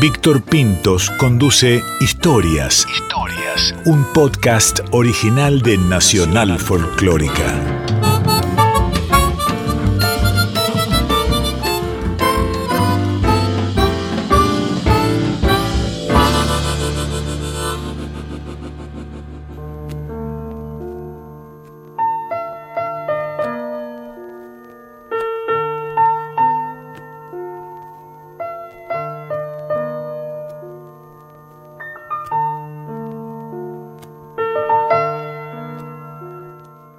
Víctor Pintos conduce Historias. Historias. Un podcast original de Nacional Folclórica.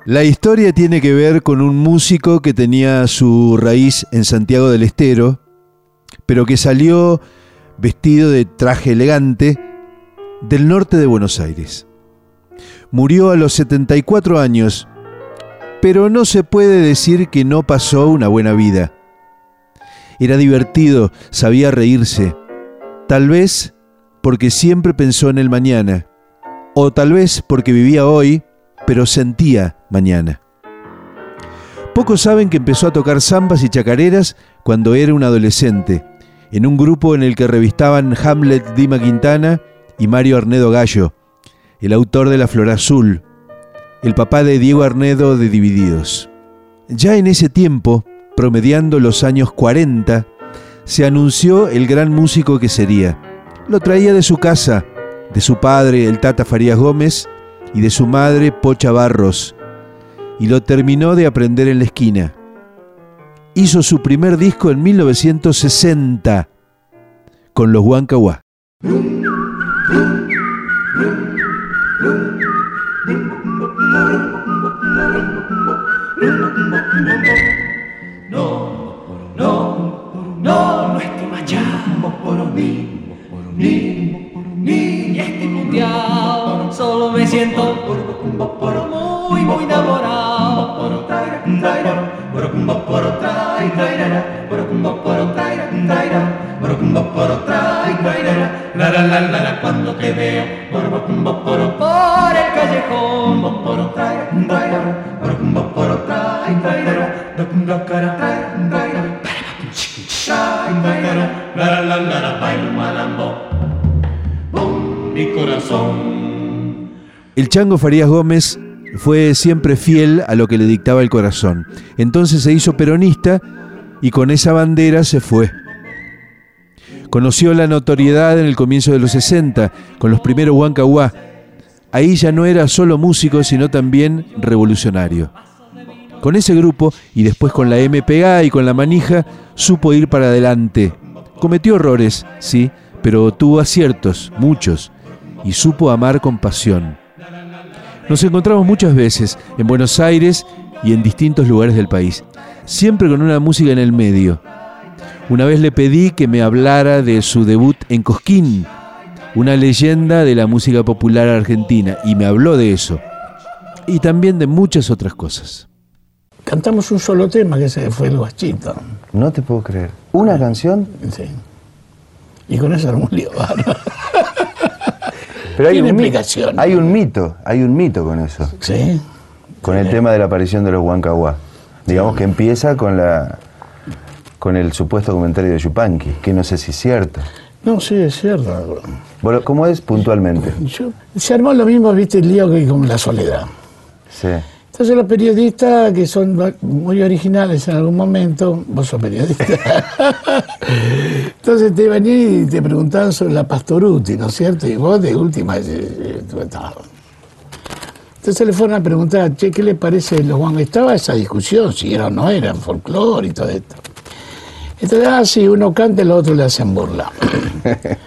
La historia tiene que ver con un músico que tenía su raíz en Santiago del Estero, pero que salió vestido de traje elegante del norte de Buenos Aires. Murió a los 74 años, pero no se puede decir que no pasó una buena vida. Era divertido, sabía reírse, tal vez porque siempre pensó en el mañana, o tal vez porque vivía hoy, pero sentía mañana. Pocos saben que empezó a tocar zambas y chacareras cuando era un adolescente, en un grupo en el que revistaban Hamlet Dima Quintana y Mario Arnedo Gallo, el autor de La Flor Azul, el papá de Diego Arnedo de Divididos. Ya en ese tiempo, promediando los años 40, se anunció el gran músico que sería. Lo traía de su casa, de su padre, el Tata Farías Gómez, y de su madre, Pocha Barros, y lo terminó de aprender en la esquina. Hizo su primer disco en 1960 con los Huancahuá. No, no, no, no estoy machado por mí, ni, ni estoy mundial, solo me siento muy, muy enamorado. Cuando te veo por el callejón El Chango Farías Gómez fue siempre fiel a lo que le dictaba el corazón. Entonces se hizo peronista y con esa bandera se fue. Conoció la notoriedad en el comienzo de los 60 con los primeros Huancahuá. Ahí ya no era solo músico, sino también revolucionario. Con ese grupo y después con la MPA y con la manija, supo ir para adelante. Cometió errores, sí, pero tuvo aciertos, muchos, y supo amar con pasión. Nos encontramos muchas veces en Buenos Aires y en distintos lugares del país, siempre con una música en el medio. Una vez le pedí que me hablara de su debut en Cosquín, una leyenda de la música popular argentina, y me habló de eso, y también de muchas otras cosas. Cantamos un solo tema, que ese fue el guachito. No te puedo creer. ¿Una canción? Sí. Y con eso era un lío. Pero hay Tiene un, mi- explicación. hay un mito, hay un mito con eso. Sí. Con el tema de la aparición de los Huancahuá. Digamos que empieza con la con el supuesto comentario de Yupanqui, que no sé si es cierto. No, sí, es cierto. Bueno, ¿Cómo es puntualmente? Yo- se armó lo mismo, viste, el lío que con la soledad. Sí. Entonces los periodistas que son muy originales en algún momento, vos sos periodista, entonces te venían y te preguntaban sobre la Pastoruti, ¿no es cierto? Y vos de última... eh, eh, Entonces le fueron a preguntar, che, ¿qué le parece los Juan? Estaba esa discusión, si era o no era, folclore y todo esto. Entonces, ah, sí, uno canta y los otros le hacen burla.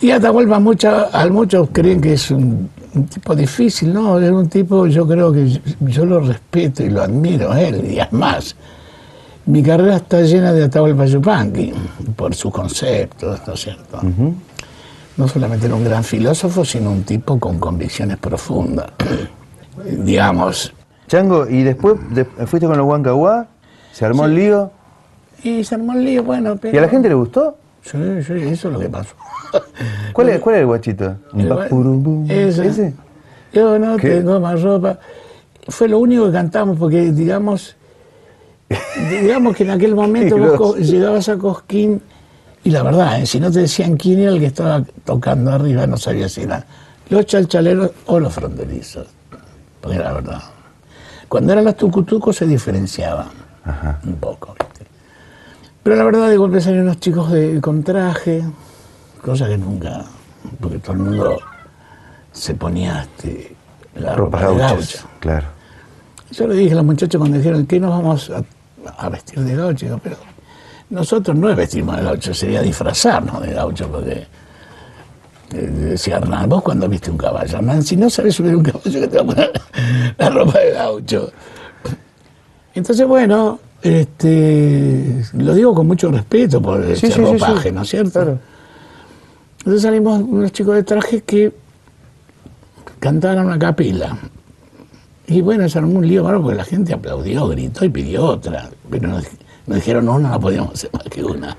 Y Atahualpa mucha, a muchos creen que es un, un tipo difícil, no, es un tipo, yo creo que yo, yo lo respeto y lo admiro a él, y además, mi carrera está llena de Atahualpa Yupanqui, por sus conceptos, ¿no es cierto? No solamente era un gran filósofo, sino un tipo con convicciones profundas. Digamos, Chango, ¿y después de- fuiste con los Huancahuá? ¿Se armó el lío? y se armó el lío, bueno, pero... ¿Y a la gente le gustó? Sí, sí, eso es lo que pasó. ¿Cuál es, cuál es el guachito? Ese. ¿Ese? Yo no ¿Qué? tengo más ropa. Fue lo único que cantamos, porque digamos, digamos que en aquel momento vos llegabas a Cosquín Y la verdad, ¿eh? si no te decían quién era el que estaba tocando arriba, no sabías si eran los chalchaleros o los fronterizos. Porque era la verdad. Cuando eran los tucutucos se diferenciaban Ajá. un poco. Pero la verdad, de golpe salieron unos chicos de, con traje, cosa que nunca, porque todo el mundo se ponía este, la ropa de gaucho. claro. Yo le dije a los muchachos cuando dijeron que nos vamos a, a vestir de gaucho, digo, pero nosotros no es vestirnos de gaucho, sería disfrazarnos de gaucho, porque eh, decía Hernán, vos cuando viste un caballo, Hernán, si no sabes subir un caballo, que te va a poner la ropa de gaucho. Entonces, bueno, este, lo digo con mucho respeto por Sí, ese sí, ropaje, sí. ¿no es cierto? Claro. Entonces salimos unos chicos de traje que cantaron una capela. Y bueno, se armó un lío bárbaro porque la gente aplaudió, gritó y pidió otra. Pero nos, nos dijeron, no, no la podíamos hacer más que una.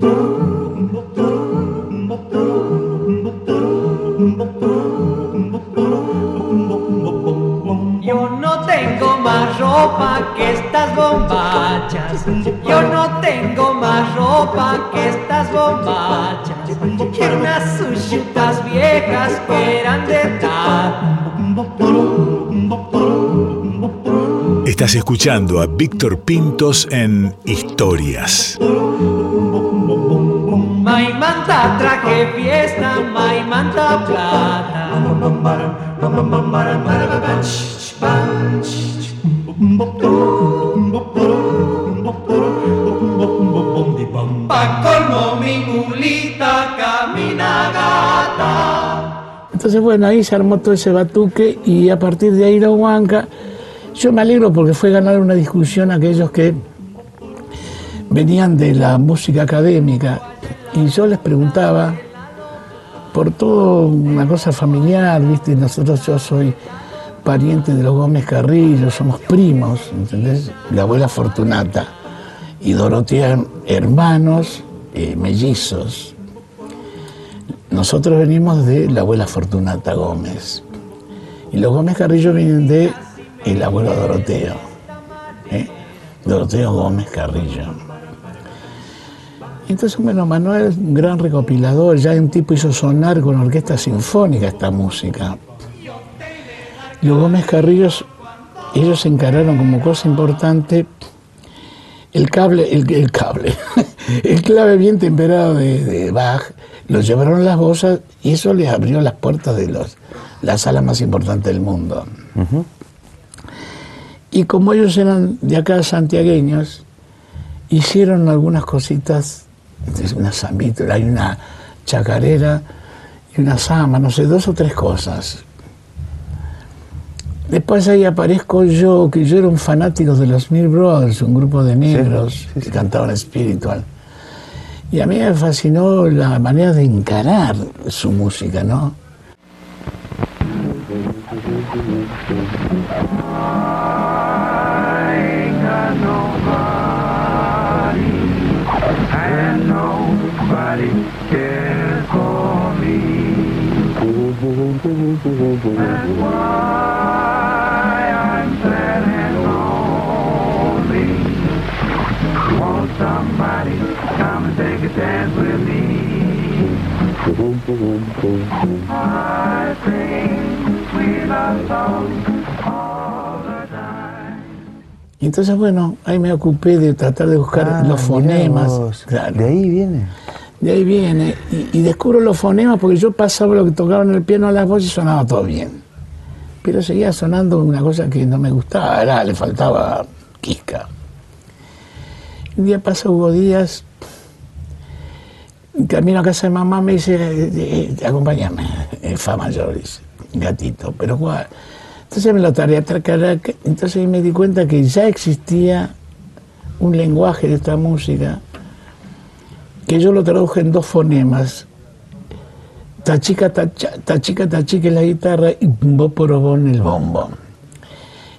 Yo ropa que estas bombachas. Yo no tengo más ropa que estas bombachas. Y unas sushitas viejas que eran de tal. Estás escuchando a Víctor Pintos en Historias. Mai manta traje fiesta, mai manta plata. Colmo mi. Entonces, bueno, ahí se armó todo ese batuque y a partir de ahí la Huanca, yo me alegro porque fue ganar una discusión a aquellos que venían de la música académica y yo les preguntaba por todo una cosa familiar, ¿viste? Nosotros, yo soy pariente de los Gómez Carrillo, somos primos, ¿entendés? La abuela Fortunata y Dorotea hermanos eh, mellizos. Nosotros venimos de la abuela Fortunata Gómez. Y los Gómez Carrillo vienen de el abuelo Doroteo. ¿eh? Doroteo Gómez Carrillo. Entonces, bueno, Manuel un gran recopilador, ya un tipo hizo sonar con orquesta sinfónica esta música. Los Gómez Carrillos, ellos encararon como cosa importante el cable, el, el cable, el clave bien temperado de, de Bach, lo llevaron a las bolsas y eso les abrió las puertas de los, la sala más importante del mundo. Y como ellos eran de acá santiagueños, hicieron algunas cositas, una zambita, hay una chacarera y una samba, no sé, dos o tres cosas. Después ahí aparezco yo, que yo era un fanático de los Mill Brothers, un grupo de negros sí, sí. que cantaban espiritual. Y a mí me fascinó la manera de encarar su música, ¿no? and nobody cares for me. Y entonces, bueno, ahí me ocupé de tratar de buscar Ah, los fonemas. Claro. De ahí viene. De ahí viene. Y, y descubro los fonemas porque yo pasaba lo que tocaba en el piano a las voces y sonaba todo bien. Pero seguía sonando una cosa que no me gustaba, era, le faltaba quisca. Un día pasa Hugo Díaz, camino a casa de mamá, me dice, eh, eh, acompáñame, eh, fa mayor, dice, gatito, pero ¿cuál? Entonces me lo tarea, tracaraca, entonces ahí me di cuenta que ya existía un lenguaje de esta música que yo lo traduje en dos fonemas. Tachica, tacha, tachica, tachica en la guitarra y boporobón el bombo.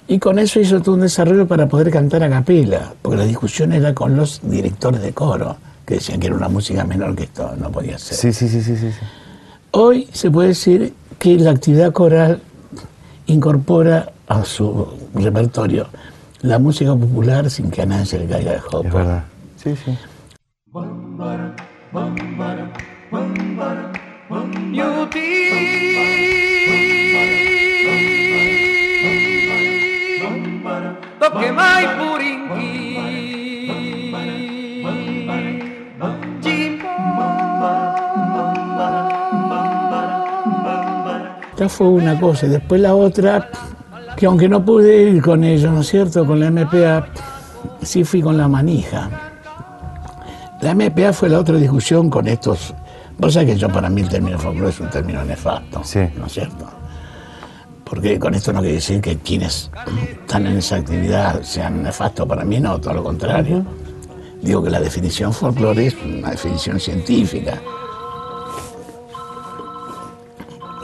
Y con eso hizo todo un desarrollo para poder cantar a capela, porque la discusión era con los directores de coro, que decían que era una música menor que esto no podía ser. Sí, sí, sí, sí, sí. Hoy se puede decir que la actividad coral incorpora a su repertorio la música popular sin que a nadie se le caiga de jopo. Es verdad. Sí, sí. Toque Fue una cosa. Después la otra, que aunque no pude ir con ellos, ¿no es cierto? Con la MPA, sí fui con la manija. La MPA fue la otra discusión con estos. Vos sabés que yo para mí el término folclore es un término nefasto, Sí. ¿no es cierto? Porque con esto no quiere decir que quienes están en esa actividad sean nefastos para mí, no, todo lo contrario. Digo que la definición folclore es una definición científica.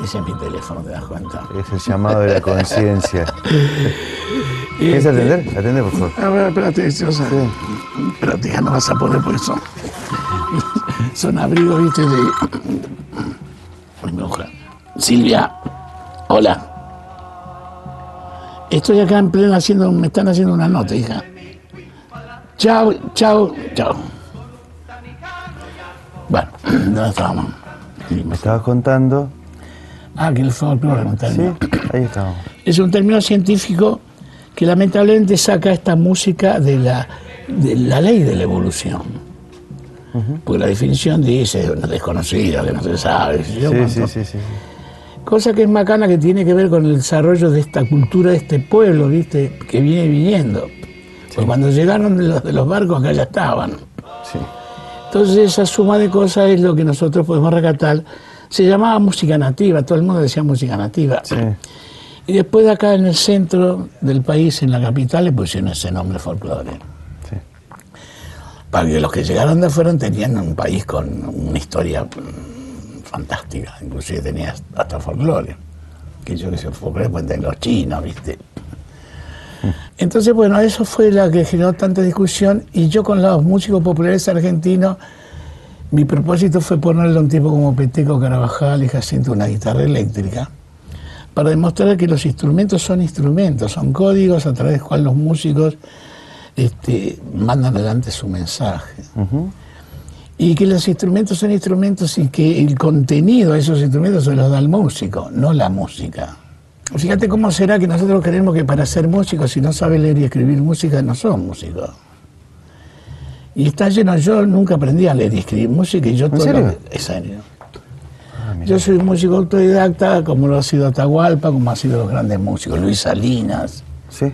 Ese es mi teléfono, ¿te das cuenta? Es el llamado de la conciencia. ¿Quieres atender? Atende, por favor. A ver, espérate. Espérate, ya no vas a poder porque son. Son abrigos, viste, de. Mujer. Silvia, hola. Estoy acá en pleno haciendo. Me están haciendo una nota, hija. Chao, chao, chao. Bueno, ¿dónde estábamos? Me estabas contando. Ah, que el folclore, un Sí, ahí estamos. es un término científico que lamentablemente saca esta música de la, de la ley de la evolución. Porque la definición dice una desconocida, que no se sabe. Sí, sí, sí, sí. sí. Cosa que es macana que tiene que ver con el desarrollo de esta cultura, de este pueblo, ¿viste? Que viene viniendo. Porque cuando llegaron de los, de los barcos acá ya estaban. Sí. Entonces esa suma de cosas es lo que nosotros podemos rescatar. Se llamaba música nativa, todo el mundo decía música nativa. Sí. Y después de acá en el centro del país, en la capital, le pusieron ese nombre folclore. Sí. Para que los que llegaron de afuera tenían un país con una historia mm, fantástica, inclusive tenía hasta folclore. Que yo que sé, folclore pueden tener los chinos, ¿viste? Entonces, bueno, eso fue la que generó tanta discusión y yo con los músicos populares argentinos, mi propósito fue ponerle a un tipo como Peteco Carabajal y Jacinto una guitarra eléctrica para demostrar que los instrumentos son instrumentos, son códigos a través de los cuales los músicos este, mandan adelante su mensaje. Y que los instrumentos son instrumentos y que el contenido de esos instrumentos se los da el músico, no la música. Fíjate cómo será que nosotros creemos que para ser músicos, si no sabes leer y escribir música, no son músicos. Y está lleno, yo nunca aprendí a leer y escribir música y yo todo serio? lo- en serio. Yo soy músico autodidacta, como lo ha sido Atahualpa, como ha sido los grandes músicos, Luis Salinas, Sí.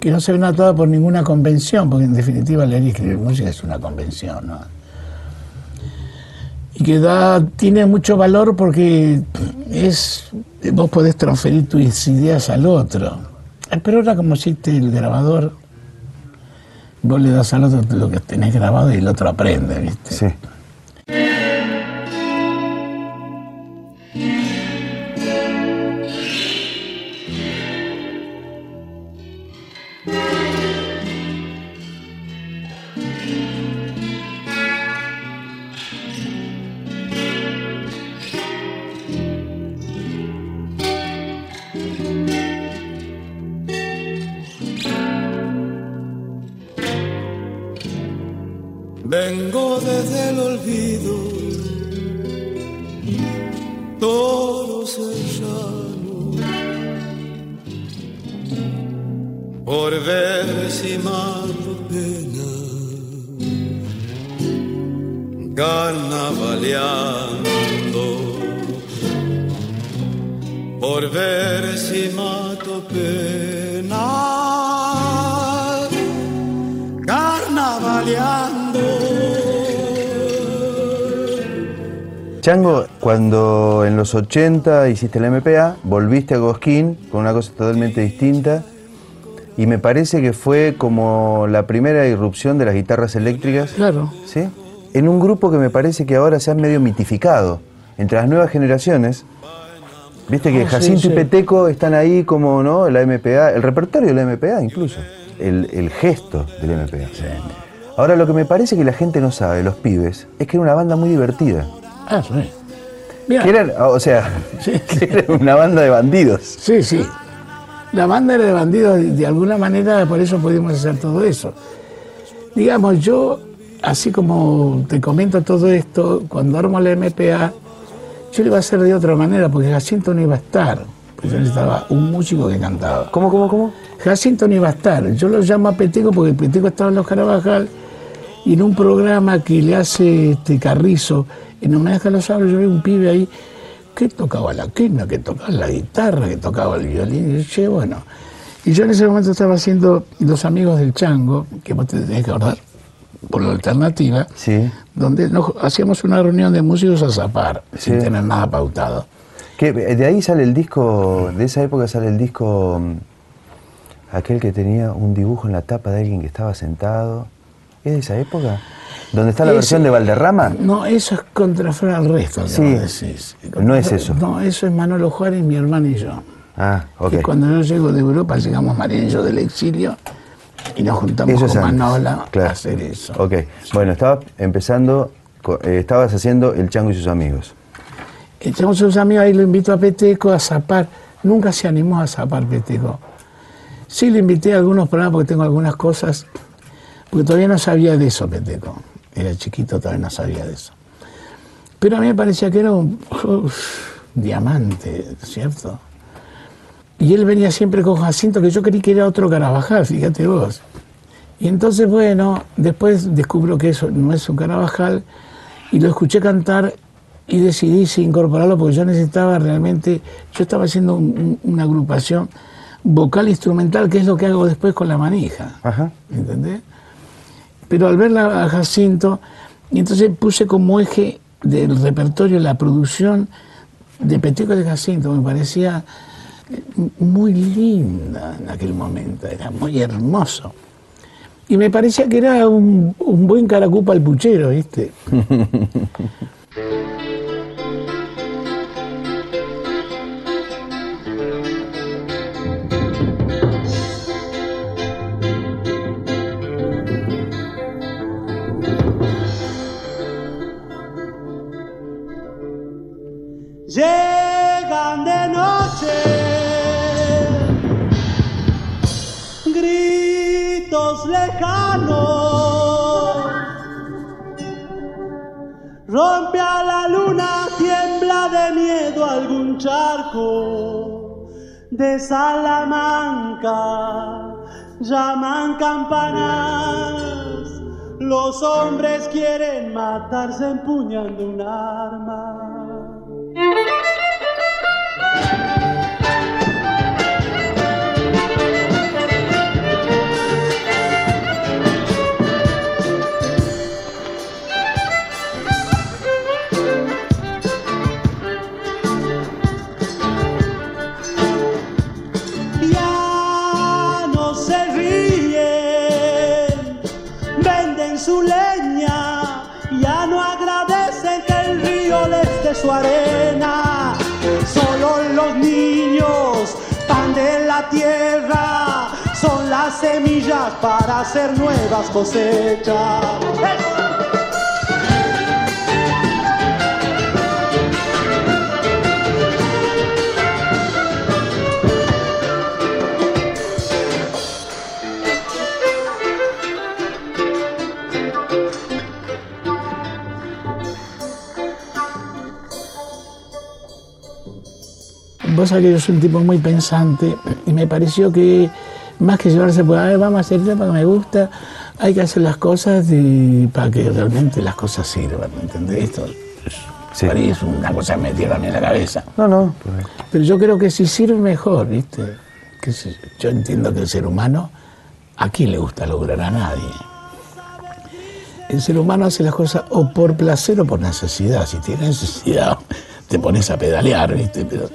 que no se ven atados por ninguna convención, porque en definitiva leer y escribir música es una convención, ¿no? Y que da, tiene mucho valor porque es, vos podés transferir tus ideas al otro. Eh, Pero ahora como existe el grabador, vos le das al otro lo que tenés grabado y el otro aprende, ¿viste? Sí. Vengo desde el olvido, todo cerrado, por ver si mato pena, carnavaleando, por ver si mato pena, Chango, cuando en los 80 hiciste la MPA, volviste a Cosquín con una cosa totalmente distinta y me parece que fue como la primera irrupción de las guitarras eléctricas, Claro. ¿sí? En un grupo que me parece que ahora se ha medio mitificado entre las nuevas generaciones. Viste que Ah, Jacinto sí. y Peteco están ahí como, ¿no? La MPA, el repertorio de la MPA incluso, el, el gesto de la MPA. Ahora lo que me parece que la gente no sabe, los pibes, es que era una banda muy divertida. Ah, sí. Mira, Que eran, o sea, Sí. que era una banda de bandidos. Sí, sí. La banda era de bandidos, de- de alguna manera, por eso pudimos hacer todo eso. Digamos, yo así como te comento todo esto, cuando armo la MPA, yo lo iba a hacer de otra manera, porque Jacinto no iba a estar. Pues yo necesitaba un músico que cantaba. ¿Cómo, cómo, cómo? Jacinto no iba a estar. Yo lo llamo a Peteco porque Peteco estaba en los Carabajal y en un programa que le hace este Carrizo, en homenaje a los sabros, yo veo un pibe ahí que tocaba la quena, que tocaba la guitarra, que tocaba el violín. Y yo, che, bueno. Y yo en ese momento estaba haciendo Los Amigos del Chango, que vos te tenés que acordar, por la alternativa, Sí. donde nos hacíamos una reunión de músicos a zapar, sin Sí. tener nada pautado. ¿Qué, de ahí sale el disco, de esa época sale el disco, mm, aquel que tenía un dibujo en la tapa de alguien que estaba sentado. ¿Es de esa época? ¿Donde está la Ese- versión de Valderrama? No, eso es contra al resto. que Sí. decís. No es eso. No, eso es Manolo Juárez, mi hermano y yo. Ah, ok. Que cuando yo llego de Europa, llegamos María y yo del exilio y nos juntamos Eso con. Manola Claro. a hacer eso. Ok, bueno, estabas empezando, eh, estabas haciendo El Chango y sus amigos. Echamos sus amigos ahí, lo invito a Peteco a zapar. Nunca se animó a zapar Peteco. Sí, le invité a algunos programas porque tengo algunas cosas, porque todavía no sabía de eso Peteco. Era chiquito, todavía no sabía de eso. Pero a mí me parecía que era un uf, diamante, ¿cierto? Y él venía siempre con Jacinto, que yo creí que era otro Carabajal, fíjate vos. Y entonces, bueno, después descubro que eso no es un Carabajal y lo escuché cantar y decidí incorporarlo porque yo necesitaba realmente, yo estaba haciendo un- un- una agrupación vocal instrumental, que es lo que hago después con la manija. Ajá. ¿entendés? Pero al verla a Jacinto, entonces puse como eje del repertorio la producción de Peteco de Jacinto, me parecía eh, muy linda en aquel momento, era muy hermoso. Y me parecía que era un, un buen caracupa al puchero, ¿viste? lejanos. Rompe a la luna, tiembla de miedo algún charco de Salamanca. Llaman campanas, los hombres quieren matarse empuñando un arma. Son las semillas para hacer nuevas cosechas. Sabés que yo soy un tipo muy pensante y me pareció que más que llevarse por ahí, vamos a hacer esto porque me gusta, hay que hacer las cosas y para que realmente las cosas sirvan, ¿entendés? Esto Sí. para mí es una cosa que me metieron a mí en la cabeza. No, no. Pero yo creo que si sirve mejor, ¿viste? Que si- yo entiendo que el ser humano, ¿a quién le gusta lograr a nadie? El ser humano hace las cosas o por placer o por necesidad. Si tiene necesidad, te pones a pedalear, ¿viste? Pero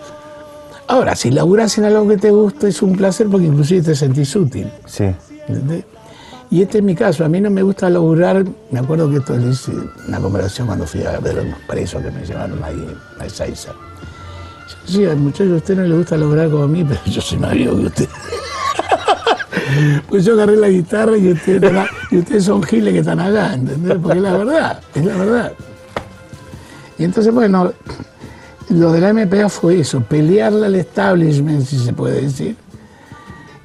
ahora, si laburás en algo que te gusta, es un placer porque inclusive te sentís útil. Sí. ¿entendés? Y este es mi caso, a mí no me gusta laburar, me acuerdo que esto le hice una conversación cuando fui a ver a unos presos que me llevaron ahí a Ezeiza. Yo decía, muchachos, a usted no le gusta lograr como a mí, pero yo soy más vivo que usted. pues yo agarré la guitarra y y ustedes son giles que están acá, ¿entendés? Porque es la verdad, es la verdad. Y entonces, bueno, lo de la MPA fue eso, pelearle al establishment, si se puede decir,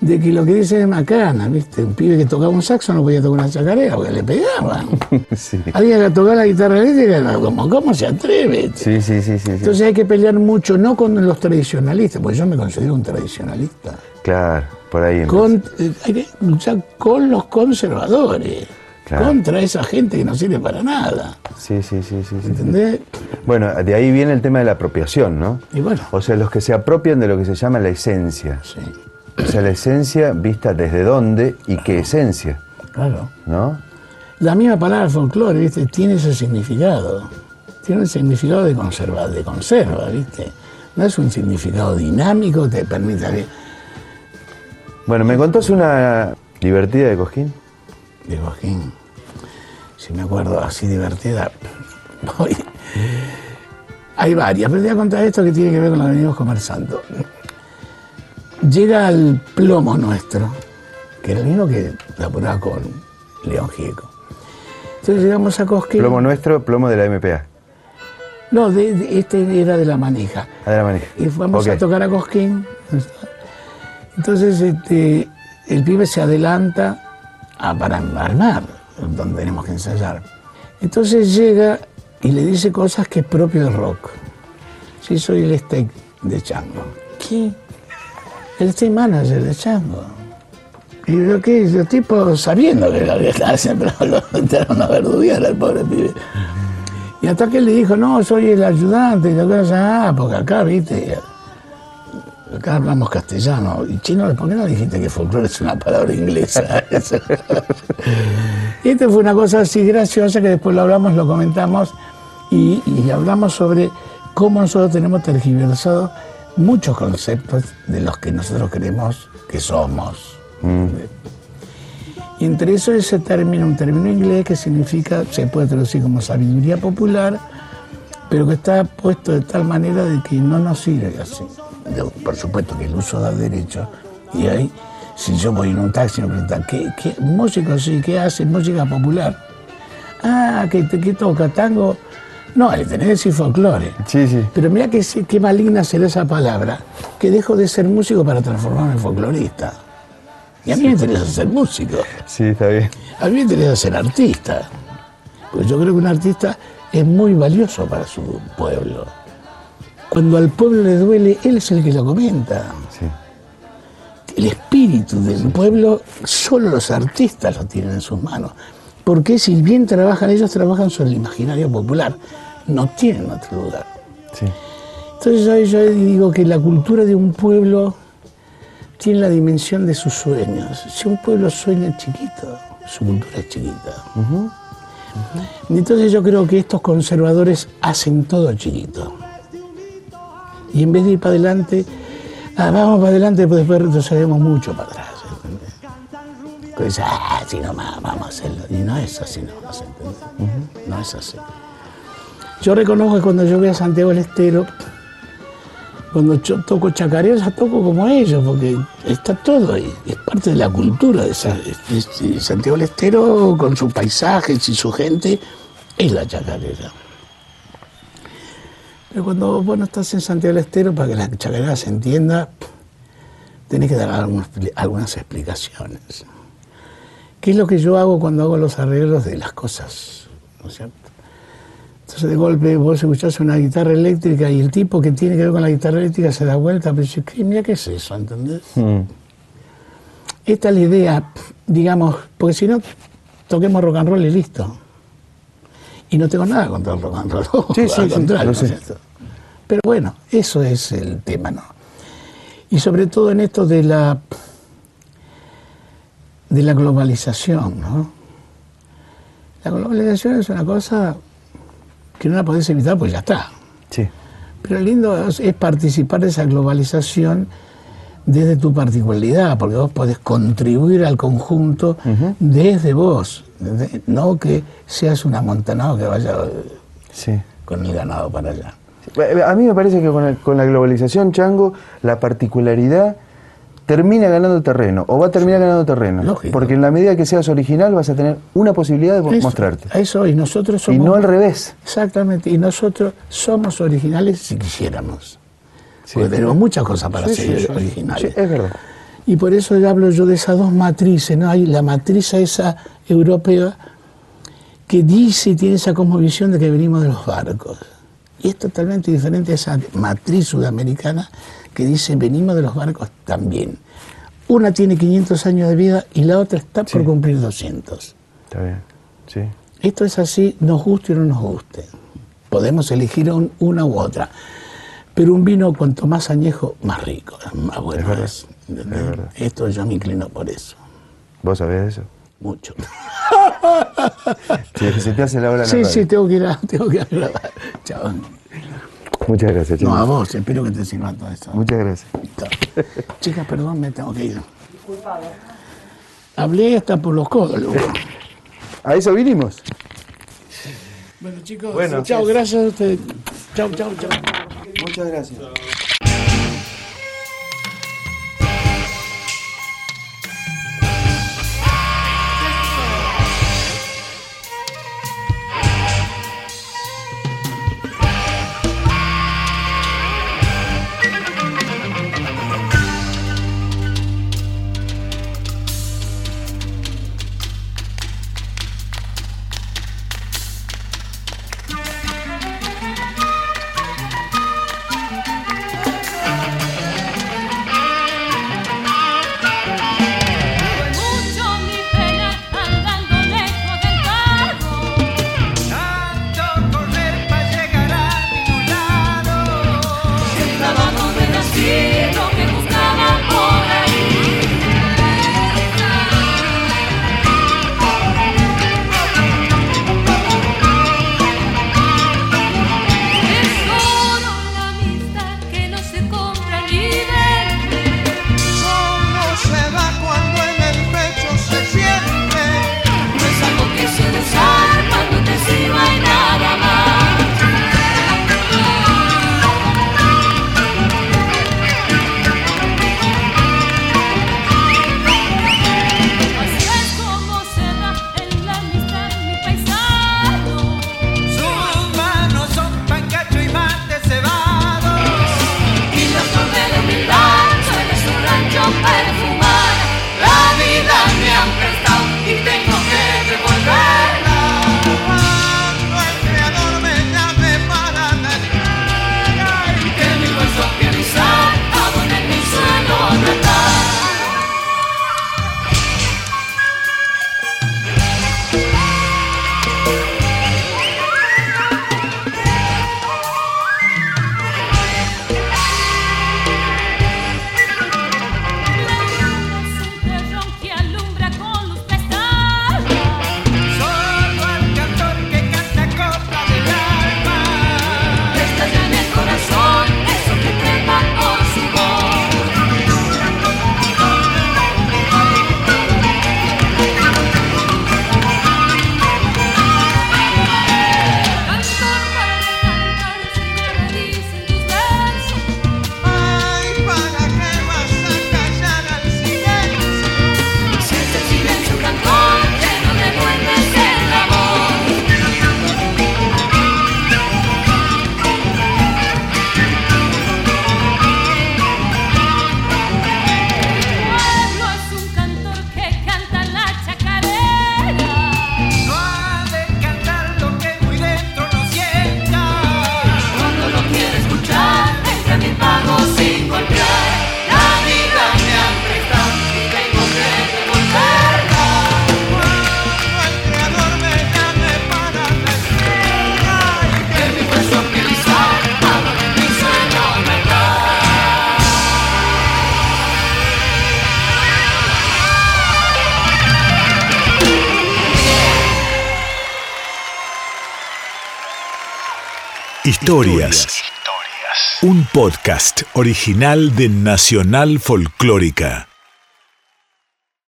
de que lo que dice es macana, ¿viste? Un pibe que tocaba un saxo no podía tocar una chacarera porque le pegaban. Sí. Alguien que tocaba la guitarra eléctrica, no, como, ¿cómo se atreve? Sí, sí, sí, sí. Entonces hay que pelear mucho, no con los tradicionalistas, porque yo me considero un tradicionalista. Claro, por ahí. Con, eh, hay que luchar con los conservadores, Claro. contra esa gente que no sirve para nada. Sí, sí, sí, sí. ¿Entendés? Bueno, de ahí viene el tema de la apropiación, ¿no? Y bueno, O sea, los que se apropian de lo que se llama la esencia. sí, O sea, la esencia vista desde dónde y qué esencia, claro. ¿no? La misma palabra folclore, ¿viste? Tiene ese significado. Tiene un significado de conserva, de conserva, ¿viste? No es un significado dinámico te permita que. Bueno, ¿me contás una divertida de Cosquín? De Cojín, si me acuerdo así divertida. Hay varias, pero te voy a contar esto que tiene que ver con lo que venimos conversando. Llega al plomo nuestro, que era el mismo que laburaba con León Gieco. Entonces llegamos a Cosquín. Plomo nuestro, plomo de la MPA. No, de- de- este era de la manija. A la manija. Y fuimos a tocar a Cosquín. Entonces este, el pibe se adelanta a, para armar, donde tenemos que ensayar. Entonces llega y le dice cosas que es propio de rock. Sí, soy el steak de Chango. ¿Qué? El steak manager de Chango. Y yo qué, el tipo sabiendo que lo que pero lo entraron a verduguear al pobre pibe. Y hasta que él le dijo, no, soy el ayudante, y la cosa, ah, porque acá, viste, acá hablamos castellano. Y chino, ¿por qué no dijiste que folclore es una palabra inglesa? y esta fue una cosa así graciosa que después lo hablamos, lo comentamos y, y hablamos sobre cómo nosotros tenemos tergiversados muchos conceptos de los que nosotros creemos que somos. Y entre eso ese término, un término inglés que significa, se puede traducir como sabiduría popular, pero que está puesto de tal manera de que no nos sirve así. Por supuesto que el uso da derecho. Y ahí, si yo voy en un taxi y me preguntan, ¿qué, qué músico sí? ¿Qué hace? Música popular. Ah, ¿qué, qué toca? ¿Tango? No, le tenés que decir folclore. Sí, sí. Pero mira qué, qué maligna será esa palabra, que dejo de ser músico para transformarme en folclorista. Y a mí me interesa ser músico. Sí, está bien. A mí me interesa ser artista. Pues yo creo que un artista es muy valioso para su pueblo. Cuando al pueblo le duele, él es el que lo comenta. El espíritu del pueblo, solo los artistas lo tienen en sus manos. Porque si bien trabajan, ellos trabajan sobre el imaginario popular. No tienen otro lugar. Sí. Entonces yo, yo digo que la cultura de un pueblo tiene la dimensión de sus sueños. Si un pueblo sueña chiquito, su cultura es chiquita. Entonces yo creo que estos conservadores hacen todo chiquito. Y en vez de ir para adelante, ah, vamos para adelante, pues después retrocedemos mucho para atrás. ¿entendés? Pues, ah, sí, nomás, vamos a hacerlo. Y no es así, no, ¿se entiende? No es así. Yo reconozco que cuando yo voy a Santiago del Estero, cuando yo toco chacareo, ya toco como ellos, porque está todo ahí, es parte de la cultura de Santiago del Estero, con sus paisajes y su gente, es la chacarera. Pero cuando vos no estás en Santiago del Estero, para que la chacarera se entienda, tenés que dar algunas, algunas explicaciones. ¿Qué es lo que yo hago cuando hago los arreglos de las cosas? ¿No es cierto? Entonces de golpe vos escuchás una guitarra eléctrica y el tipo que tiene que ver con la guitarra eléctrica se da vuelta, pero dice, ¿qué? mira qué es eso, ¿entendés? Mm. Esta es la idea, digamos, porque si no, toquemos rock and roll y listo. Y no tengo nada contra el rock and roll, Sí, sí, al sí, contrario, lo ¿no sé. es cierto? Pero bueno, eso es el tema, ¿no? Y sobre todo en esto de la de la globalización, ¿no? La globalización es una cosa que no la podés evitar, pues ya está. Sí. Pero lo lindo es, es participar de esa globalización desde tu particularidad, porque vos podés contribuir al conjunto desde vos, no que seas un amontonado que vaya Sí. con el ganado para allá. Eh, A mí me parece que con, el- con la globalización, Chango, la particularidad termina ganando terreno, o va a terminar ganando terreno. Lógico. Porque en la medida que seas original vas a tener una posibilidad de Eso- mostrarte. Eso, y nosotros Y somos... no al revés. Exactamente, y nosotros somos originales si quisiéramos. Sí. Porque tenemos muchas cosas para Sí, ser sí, originales. Es verdad. Y por eso hablo yo de esas dos matrices, ¿no? Hay la matriz esa europea que dice y tiene esa cosmovisión de que venimos de los barcos. Y es totalmente diferente a esa matriz sudamericana que dice venimos de los barcos también. Una tiene 500 años de vida y la otra está por cumplir 200. Está bien, sí. Esto es así, nos guste o no nos guste. Podemos elegir un- una u otra. Pero un vino cuanto más añejo, más rico, más bueno verdad, es. es verdad. Esto yo me inclino por eso, ¿Vos sabés eso? mucho. Sí, se te hace la hora en la Sí, sí, tengo que ir a, tengo que grabar. Chao. Muchas gracias, No, chicos. a vos, espero que te sirva todo esto. Muchas gracias. Chicas, perdón, me tengo que ir. Hablé hasta por los codos. loco. A eso vinimos. Bueno, chicos, Bueno, chao, gracias a ustedes. Chao, chao, chao. Muchas gracias. Historias. Un podcast original de Nacional Folclórica.